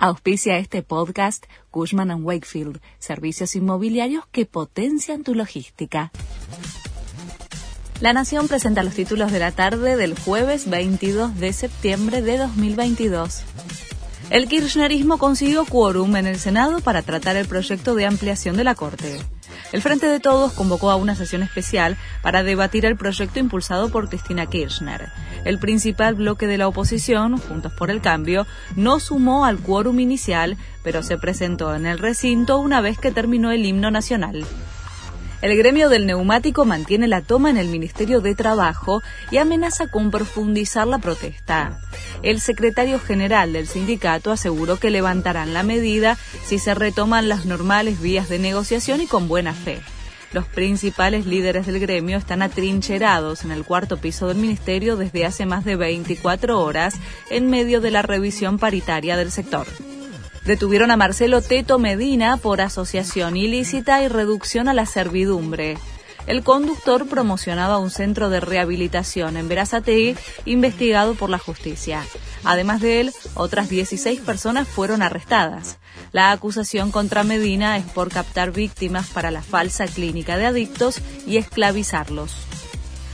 Auspicia este podcast Cushman ⁇ Wakefield, servicios inmobiliarios que potencian tu logística. La Nación presenta los títulos de la tarde del jueves 22 de septiembre de 2022. El kirchnerismo consiguió quórum en el Senado para tratar el proyecto de ampliación de la Corte. El Frente de Todos convocó a una sesión especial para debatir el proyecto impulsado por Cristina Kirchner. El principal bloque de la oposición, Juntos por el Cambio, no sumó al quórum inicial, pero se presentó en el recinto una vez que terminó el himno nacional. El gremio del neumático mantiene la toma en el Ministerio de Trabajo y amenaza con profundizar la protesta. El secretario general del sindicato aseguró que levantarán la medida si se retoman las normales vías de negociación y con buena fe. Los principales líderes del gremio están atrincherados en el cuarto piso del ministerio desde hace más de 24 horas en medio de la revisión paritaria del sector. Detuvieron a Marcelo Teto Medina por asociación ilícita y reducción a la servidumbre. El conductor promocionaba un centro de rehabilitación en Verazategui investigado por la justicia. Además de él, otras 16 personas fueron arrestadas. La acusación contra Medina es por captar víctimas para la falsa clínica de adictos y esclavizarlos.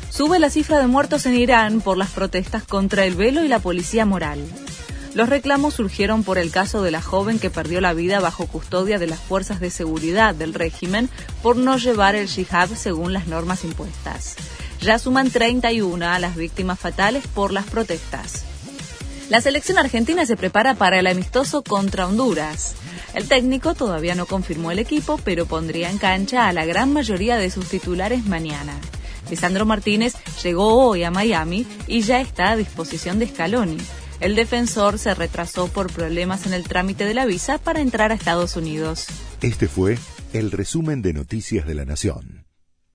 Sube la cifra de muertos en Irán por las protestas contra el velo y la policía moral. Los reclamos surgieron por el caso de la joven que perdió la vida bajo custodia de las fuerzas de seguridad del régimen por no llevar el jihad según las normas impuestas. Ya suman 31 a las víctimas fatales por las protestas. La selección argentina se prepara para el amistoso contra Honduras. El técnico todavía no confirmó el equipo, pero pondría en cancha a la gran mayoría de sus titulares mañana. Lisandro Martínez llegó hoy a Miami y ya está a disposición de Scaloni. El defensor se retrasó por problemas en el trámite de la visa para entrar a Estados Unidos. Este fue el resumen de Noticias de la Nación.